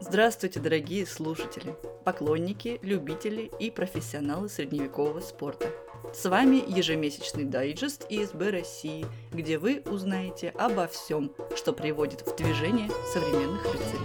Здравствуйте, дорогие слушатели, поклонники, любители и профессионалы средневекового спорта. С вами ежемесячный дайджест ИСБ России, где вы узнаете обо всем, что приводит в движение современных рыцарей.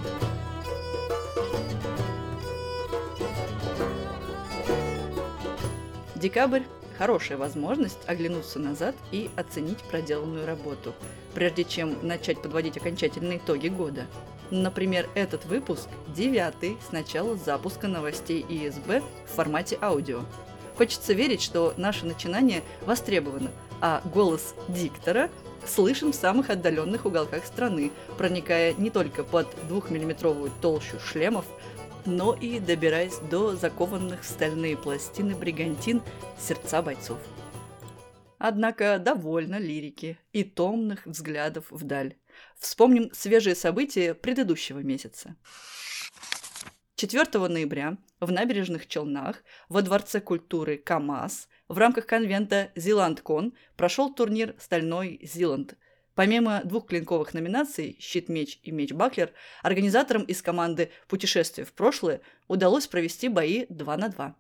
Декабрь – хорошая возможность оглянуться назад и оценить проделанную работу, прежде чем начать подводить окончательные итоги года – Например, этот выпуск девятый с начала запуска новостей ИСБ в формате аудио. Хочется верить, что наше начинание востребовано, а голос диктора слышен в самых отдаленных уголках страны, проникая не только под двухмиллиметровую толщу шлемов, но и добираясь до закованных в стальные пластины бригантин сердца бойцов. Однако довольно лирики и томных взглядов вдаль. Вспомним свежие события предыдущего месяца. 4 ноября в набережных Челнах во Дворце культуры КАМАЗ в рамках конвента «Зиландкон» прошел турнир «Стальной Зиланд». Помимо двух клинковых номинаций «Щит-меч» и «Меч-баклер», организаторам из команды «Путешествие в прошлое» удалось провести бои 2 на 2,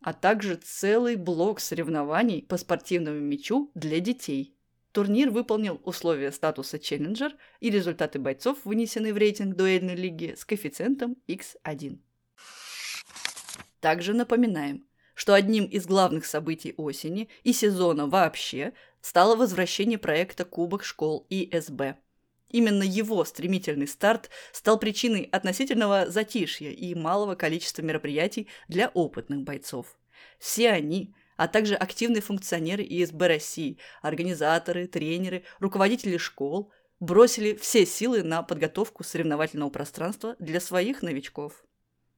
а также целый блок соревнований по спортивному мечу для детей – Турнир выполнил условия статуса «Челленджер» и результаты бойцов, вынесенные в рейтинг дуэльной лиги с коэффициентом x1. Также напоминаем, что одним из главных событий осени и сезона вообще стало возвращение проекта Кубок школ ИСБ. Именно его стремительный старт стал причиной относительного затишья и малого количества мероприятий для опытных бойцов. Все они – а также активные функционеры ИСБ России, организаторы, тренеры, руководители школ бросили все силы на подготовку соревновательного пространства для своих новичков.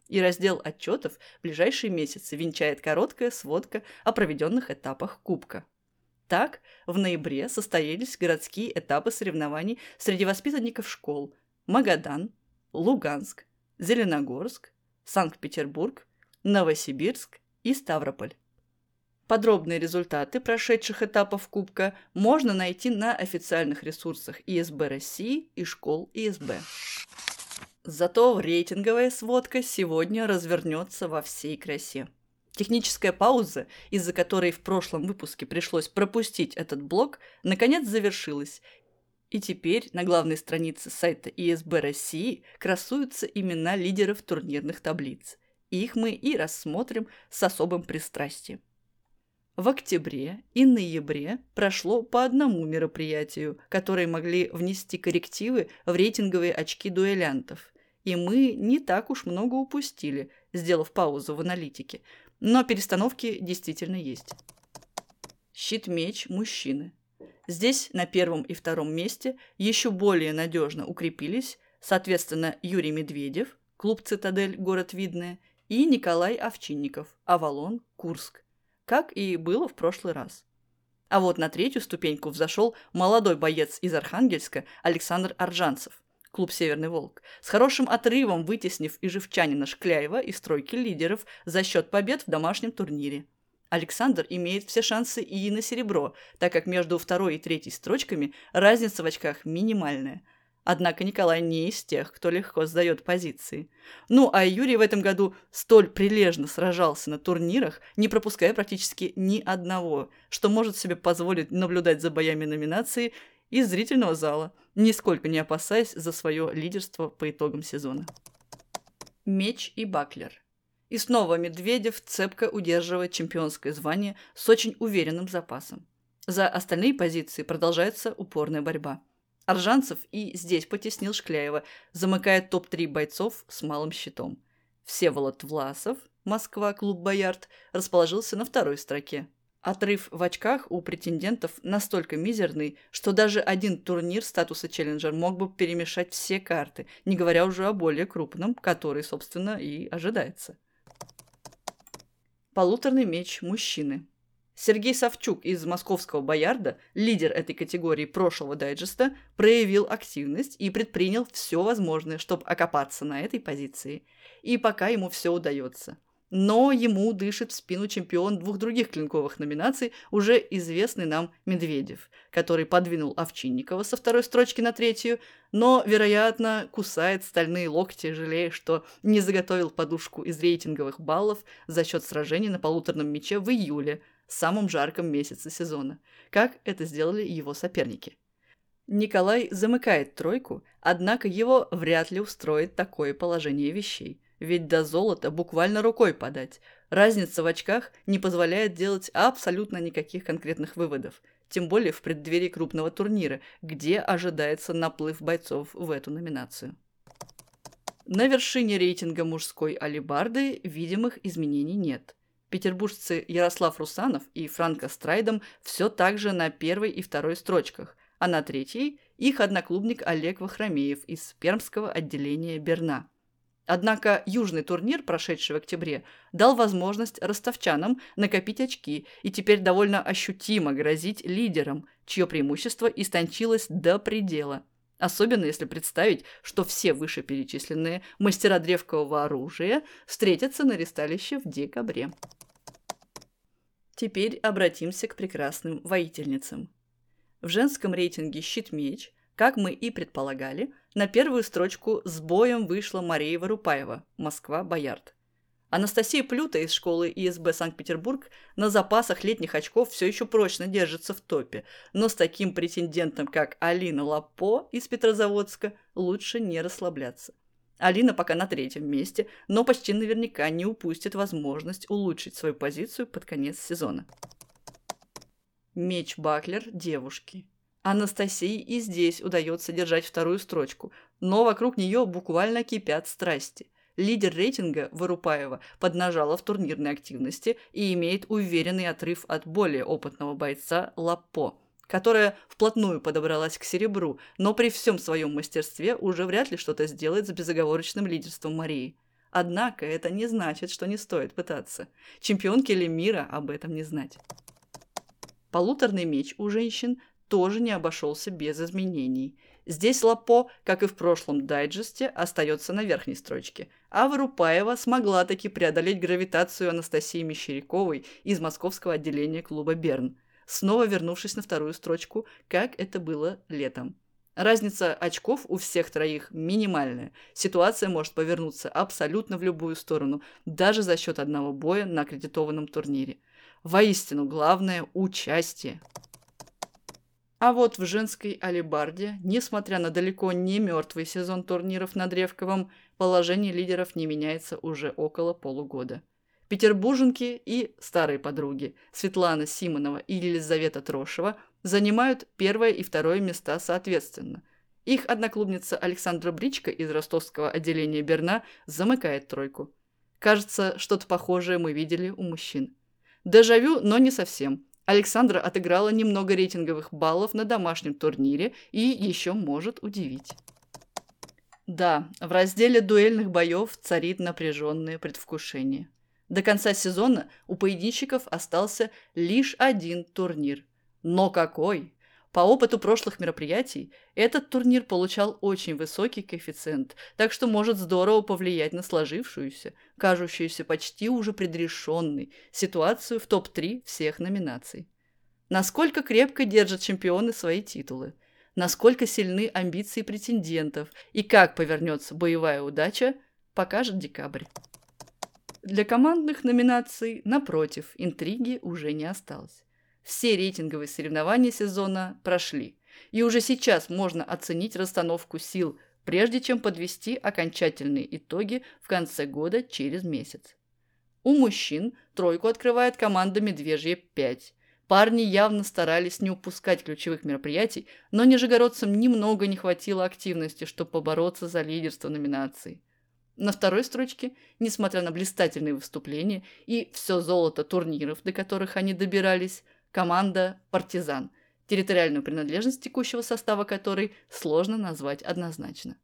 И раздел отчетов в ближайшие месяцы венчает короткая сводка о проведенных этапах Кубка. Так, в ноябре состоялись городские этапы соревнований среди воспитанников школ Магадан, Луганск, Зеленогорск, Санкт-Петербург, Новосибирск и Ставрополь. Подробные результаты прошедших этапов Кубка можно найти на официальных ресурсах ИСБ России и школ ИСБ. Зато рейтинговая сводка сегодня развернется во всей красе. Техническая пауза, из-за которой в прошлом выпуске пришлось пропустить этот блок, наконец завершилась, и теперь на главной странице сайта ИСБ России красуются имена лидеров турнирных таблиц. Их мы и рассмотрим с особым пристрастием. В октябре и ноябре прошло по одному мероприятию, которые могли внести коррективы в рейтинговые очки дуэлянтов. И мы не так уж много упустили, сделав паузу в аналитике. Но перестановки действительно есть. Щит-меч мужчины. Здесь на первом и втором месте еще более надежно укрепились, соответственно, Юрий Медведев, клуб «Цитадель», город Видное, и Николай Овчинников, Авалон, Курск как и было в прошлый раз. А вот на третью ступеньку взошел молодой боец из Архангельска Александр Аржанцев, клуб «Северный волк», с хорошим отрывом вытеснив и живчанина Шкляева из тройки лидеров за счет побед в домашнем турнире. Александр имеет все шансы и на серебро, так как между второй и третьей строчками разница в очках минимальная – Однако Николай не из тех, кто легко сдает позиции. Ну, а Юрий в этом году столь прилежно сражался на турнирах, не пропуская практически ни одного, что может себе позволить наблюдать за боями номинации из зрительного зала, нисколько не опасаясь за свое лидерство по итогам сезона. Меч и Баклер. И снова Медведев цепко удерживает чемпионское звание с очень уверенным запасом. За остальные позиции продолжается упорная борьба – Аржанцев и здесь потеснил Шкляева, замыкая топ-3 бойцов с малым щитом. Всеволод Власов, Москва, клуб «Боярд», расположился на второй строке. Отрыв в очках у претендентов настолько мизерный, что даже один турнир статуса челленджер мог бы перемешать все карты, не говоря уже о более крупном, который, собственно, и ожидается. Полуторный меч мужчины. Сергей Савчук из московского «Боярда», лидер этой категории прошлого дайджеста, проявил активность и предпринял все возможное, чтобы окопаться на этой позиции. И пока ему все удается. но ему дышит в спину чемпион двух других клинковых номинаций, уже известный нам Медведев, который подвинул Овчинникова со второй строчки на третью, но, вероятно, кусает стальные локти, жалея, что не заготовил подушку из рейтинговых баллов за счет сражений на полуторном мяче в июле, самом жарком месяце сезона, как это сделали его соперники. Николай замыкает тройку, однако его вряд ли устроит такое положение вещей – ведь до золота буквально рукой подать. Разница в очках не позволяет делать абсолютно никаких конкретных выводов. Тем более в преддверии крупного турнира, где ожидается наплыв бойцов в эту номинацию. На вершине рейтинга мужской алибарды видимых изменений нет. Петербуржцы Ярослав Русанов и Франко Страйдом все так же на первой и второй строчках, а на третьей – их одноклубник Олег Вахромеев из пермского отделения Берна – Однако южный турнир, прошедший в октябре, дал возможность ростовчанам накопить очки и теперь довольно ощутимо грозить лидерам, чье преимущество истончилось до предела. Особенно если представить, что все вышеперечисленные мастера древкового оружия встретятся на ресталище в декабре. Теперь обратимся к прекрасным воительницам. В женском рейтинге «Щит-меч» Как мы и предполагали, на первую строчку с боем вышла Мария Варупаева, Москва, Боярд. Анастасия Плюта из школы ИСБ Санкт-Петербург на запасах летних очков все еще прочно держится в топе, но с таким претендентом, как Алина Лапо из Петрозаводска, лучше не расслабляться. Алина пока на третьем месте, но почти наверняка не упустит возможность улучшить свою позицию под конец сезона. Меч Баклер девушки. Анастасии и здесь удается держать вторую строчку, но вокруг нее буквально кипят страсти. Лидер рейтинга Вырупаева поднажала в турнирной активности и имеет уверенный отрыв от более опытного бойца Лапо, которая вплотную подобралась к серебру, но при всем своем мастерстве уже вряд ли что-то сделает с безоговорочным лидерством Марии. Однако это не значит, что не стоит пытаться. Чемпионке ли мира об этом не знать. Полуторный меч у женщин тоже не обошелся без изменений. Здесь Лапо, как и в прошлом дайджесте, остается на верхней строчке, а Вырупаева смогла таки преодолеть гравитацию Анастасии Мещеряковой из московского отделения клуба «Берн», снова вернувшись на вторую строчку, как это было летом. Разница очков у всех троих минимальная. Ситуация может повернуться абсолютно в любую сторону, даже за счет одного боя на аккредитованном турнире. Воистину, главное – участие. А вот в женской алибарде, несмотря на далеко не мертвый сезон турниров на Древковом, положение лидеров не меняется уже около полугода. Петербурженки и старые подруги Светлана Симонова и Елизавета Трошева занимают первое и второе места соответственно. Их одноклубница Александра Бричка из ростовского отделения Берна замыкает тройку. Кажется, что-то похожее мы видели у мужчин. Дежавю, но не совсем – Александра отыграла немного рейтинговых баллов на домашнем турнире и еще может удивить. Да, в разделе дуэльных боев царит напряженное предвкушение. До конца сезона у поединщиков остался лишь один турнир. Но какой! По опыту прошлых мероприятий, этот турнир получал очень высокий коэффициент, так что может здорово повлиять на сложившуюся, кажущуюся почти уже предрешенной, ситуацию в топ-3 всех номинаций. Насколько крепко держат чемпионы свои титулы, насколько сильны амбиции претендентов и как повернется боевая удача, покажет декабрь. Для командных номинаций, напротив, интриги уже не осталось. Все рейтинговые соревнования сезона прошли, и уже сейчас можно оценить расстановку сил, прежде чем подвести окончательные итоги в конце года через месяц. У мужчин тройку открывает команда «Медвежье 5». Парни явно старались не упускать ключевых мероприятий, но нижегородцам немного не хватило активности, чтобы побороться за лидерство номинации. На второй строчке, несмотря на блистательные выступления и все золото турниров, до которых они добирались, команда «Партизан», территориальную принадлежность текущего состава которой сложно назвать однозначно.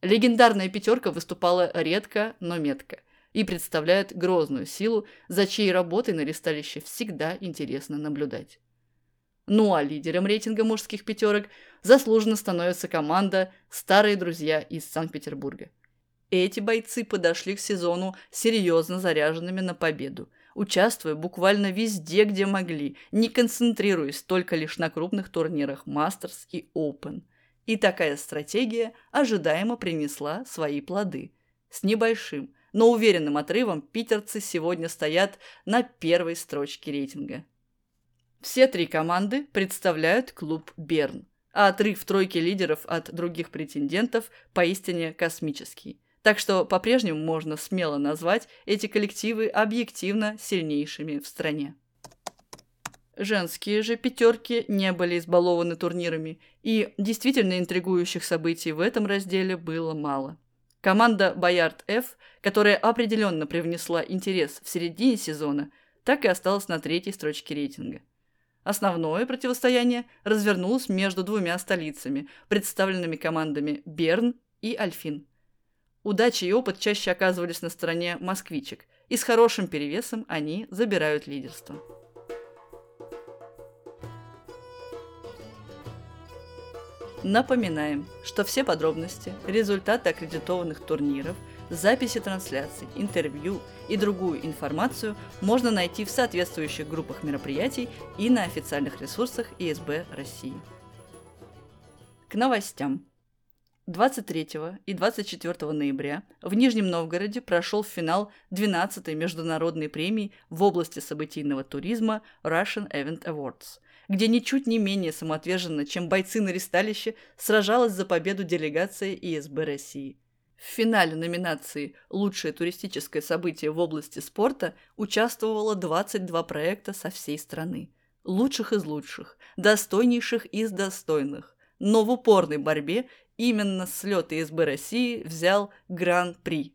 Легендарная пятерка выступала редко, но метко и представляет грозную силу, за чьей работой на ресталище всегда интересно наблюдать. Ну а лидером рейтинга мужских пятерок заслуженно становится команда «Старые друзья» из Санкт-Петербурга. Эти бойцы подошли к сезону серьезно заряженными на победу, участвуя буквально везде, где могли, не концентрируясь только лишь на крупных турнирах Masters и Open. И такая стратегия ожидаемо принесла свои плоды. С небольшим, но уверенным отрывом питерцы сегодня стоят на первой строчке рейтинга. Все три команды представляют клуб «Берн», а отрыв тройки лидеров от других претендентов поистине космический. Так что по-прежнему можно смело назвать эти коллективы объективно сильнейшими в стране. Женские же пятерки не были избалованы турнирами, и действительно интригующих событий в этом разделе было мало. Команда Боярд F, которая определенно привнесла интерес в середине сезона, так и осталась на третьей строчке рейтинга. Основное противостояние развернулось между двумя столицами, представленными командами Берн и Альфин – Удача и опыт чаще оказывались на стороне москвичек, и с хорошим перевесом они забирают лидерство. Напоминаем, что все подробности, результаты аккредитованных турниров, записи трансляций, интервью и другую информацию можно найти в соответствующих группах мероприятий и на официальных ресурсах ИСБ России. К новостям. 23 и 24 ноября в Нижнем Новгороде прошел финал 12-й международной премии в области событийного туризма Russian Event Awards, где ничуть не менее самоотверженно, чем бойцы на ресталище, сражалась за победу делегация ИСБ России. В финале номинации «Лучшее туристическое событие в области спорта» участвовало 22 проекта со всей страны. Лучших из лучших, достойнейших из достойных но в упорной борьбе именно слет ИСБ России взял Гран-при.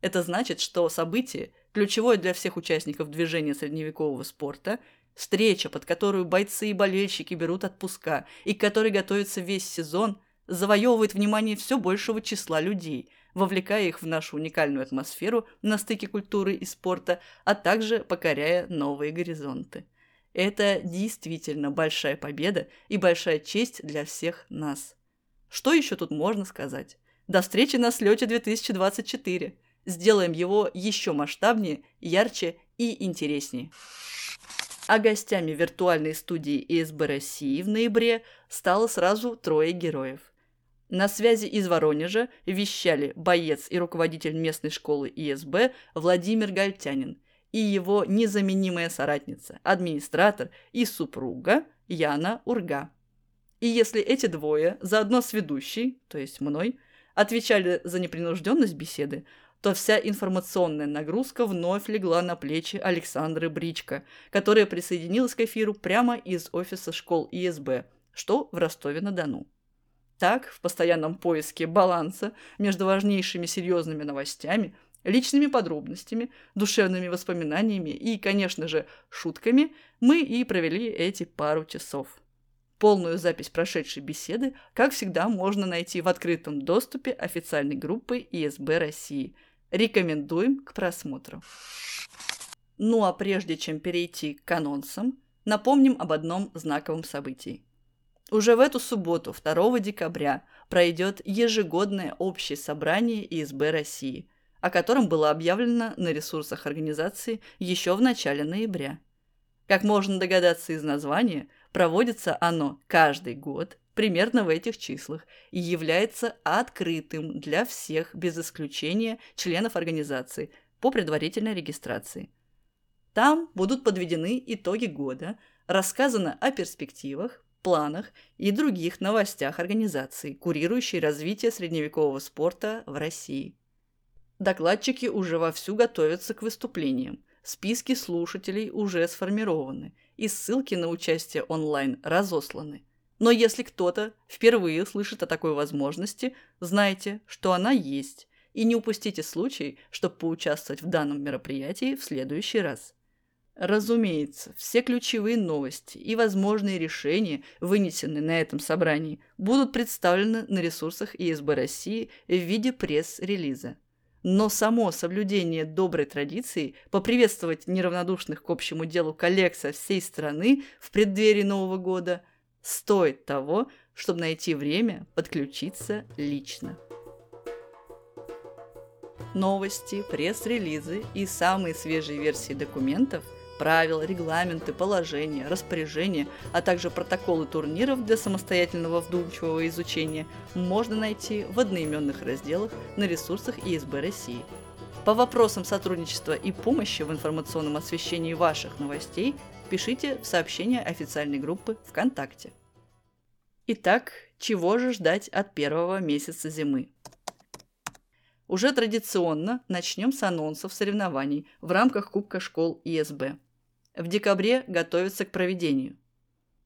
Это значит, что событие, ключевое для всех участников движения средневекового спорта, встреча, под которую бойцы и болельщики берут отпуска и к которой готовится весь сезон, завоевывает внимание все большего числа людей, вовлекая их в нашу уникальную атмосферу на стыке культуры и спорта, а также покоряя новые горизонты. Это действительно большая победа и большая честь для всех нас. Что еще тут можно сказать? До встречи на слете 2024. Сделаем его еще масштабнее, ярче и интереснее. А гостями виртуальной студии ИСБ России в ноябре стало сразу трое героев. На связи из Воронежа вещали боец и руководитель местной школы ИСБ Владимир Гальтянин и его незаменимая соратница, администратор и супруга Яна Урга. И если эти двое, заодно с ведущей, то есть мной, отвечали за непринужденность беседы, то вся информационная нагрузка вновь легла на плечи Александры Бричко, которая присоединилась к эфиру прямо из офиса школ ИСБ, что в Ростове-на-Дону. Так, в постоянном поиске баланса между важнейшими серьезными новостями, личными подробностями, душевными воспоминаниями и, конечно же, шутками, мы и провели эти пару часов. Полную запись прошедшей беседы, как всегда, можно найти в открытом доступе официальной группы ИСБ России. Рекомендуем к просмотру. Ну а прежде чем перейти к анонсам, напомним об одном знаковом событии. Уже в эту субботу, 2 декабря, пройдет ежегодное общее собрание ИСБ России, о котором было объявлено на ресурсах организации еще в начале ноября. Как можно догадаться из названия, Проводится оно каждый год примерно в этих числах и является открытым для всех без исключения членов организации по предварительной регистрации. Там будут подведены итоги года, рассказано о перспективах, планах и других новостях организации, курирующей развитие средневекового спорта в России. Докладчики уже вовсю готовятся к выступлениям. Списки слушателей уже сформированы – и ссылки на участие онлайн разосланы. Но если кто-то впервые слышит о такой возможности, знайте, что она есть, и не упустите случай, чтобы поучаствовать в данном мероприятии в следующий раз. Разумеется, все ключевые новости и возможные решения, вынесенные на этом собрании, будут представлены на ресурсах ИСБ России в виде пресс-релиза. Но само соблюдение доброй традиции поприветствовать неравнодушных к общему делу коллег со всей страны в преддверии Нового года стоит того, чтобы найти время подключиться лично. новости, пресс-релизы и самые свежие версии документов, правил, регламенты, положения, распоряжения, а также протоколы турниров для самостоятельного вдумчивого изучения можно найти в одноименных разделах на ресурсах ИСБ России. По вопросам сотрудничества и помощи в информационном освещении ваших новостей пишите в сообщение официальной группы ВКонтакте. Итак, чего же ждать от первого месяца зимы? Уже традиционно начнем с анонсов соревнований в рамках Кубка школ ИСБ. В декабре готовятся к проведению.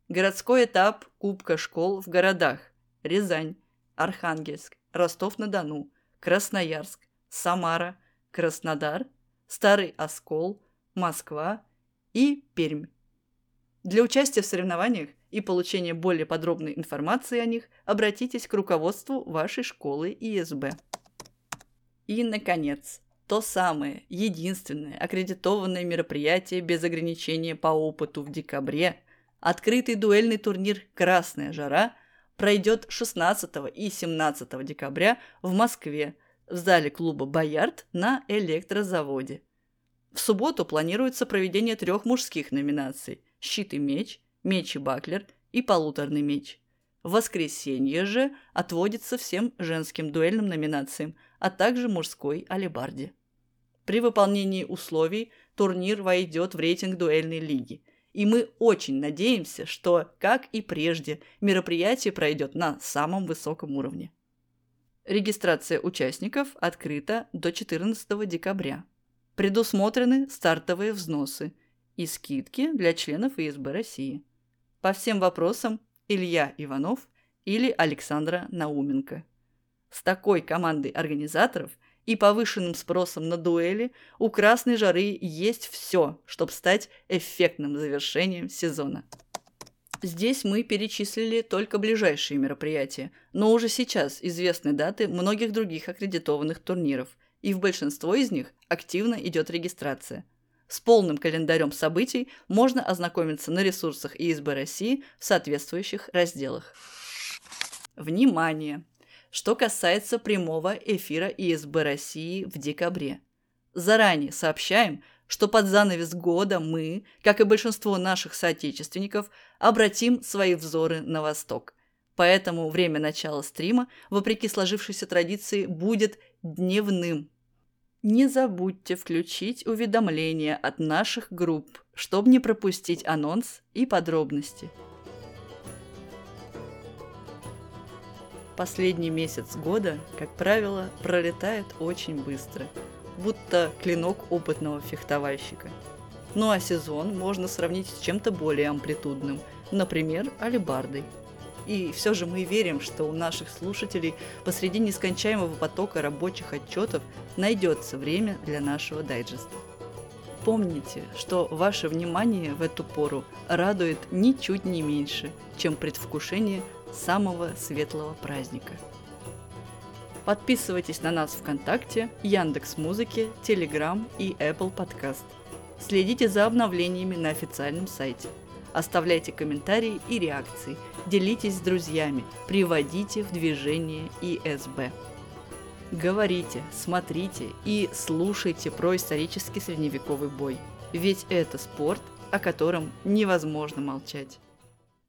Городской этап Кубка школ в городах Рязань, Архангельск, Ростов-на-Дону, Красноярск, Самара, Краснодар, Старый Оскол, Москва и Пермь. Для участия в соревнованиях и получения более подробной информации о них обратитесь к руководству вашей школы ИСБ. И, наконец, то самое, единственное аккредитованное мероприятие без ограничения по опыту в декабре, открытый дуэльный турнир «Красная жара» пройдет 16 и 17 декабря в Москве в зале клуба «Боярд» на электрозаводе. В субботу планируется проведение трех мужских номинаций – «Щит и меч», «Меч и баклер» и «Полуторный меч». В воскресенье же отводится всем женским дуэльным номинациям, а также мужской алибарде. При выполнении условий турнир войдет в рейтинг дуэльной лиги. И мы очень надеемся, что, как и прежде, мероприятие пройдет на самом высоком уровне. Регистрация участников открыта до 14 декабря. Предусмотрены стартовые взносы и скидки для членов ИСБ России. По всем вопросам Илья Иванов или Александра Науменко. С такой командой организаторов – и повышенным спросом на дуэли, у «Красной жары» есть все, чтобы стать эффектным завершением сезона. Здесь мы перечислили только ближайшие мероприятия, но уже сейчас известны даты многих других аккредитованных турниров, и в большинство из них активно идет регистрация. С полным календарем событий можно ознакомиться на ресурсах ИСБ России в соответствующих разделах. Внимание! Что касается прямого эфира ИСБ России в декабре. Заранее сообщаем, что под занавес года мы, как и большинство наших соотечественников, обратим свои взоры на восток. Поэтому время начала стрима, вопреки сложившейся традиции, будет дневным. Не забудьте включить уведомления от наших групп, чтобы не пропустить анонс и подробности. Последний месяц года, как правило, пролетает очень быстро, будто клинок опытного фехтовальщика. Ну а сезон можно сравнить с чем-то более амплитудным, например, алибардой. И все же мы верим, что у наших слушателей посреди нескончаемого потока рабочих отчетов найдется время для нашего дайджеста. Помните, что ваше внимание в эту пору радует ничуть не меньше, чем предвкушение самого светлого праздника. Подписывайтесь на нас ВКонтакте, Яндекс Музыке, Телеграм и Apple Podcast. Следите за обновлениями на официальном сайте. Оставляйте комментарии и реакции, делитесь с друзьями, приводите в движение ИСБ. Говорите, смотрите и слушайте про исторический средневековый бой. Ведь это спорт, о котором невозможно молчать.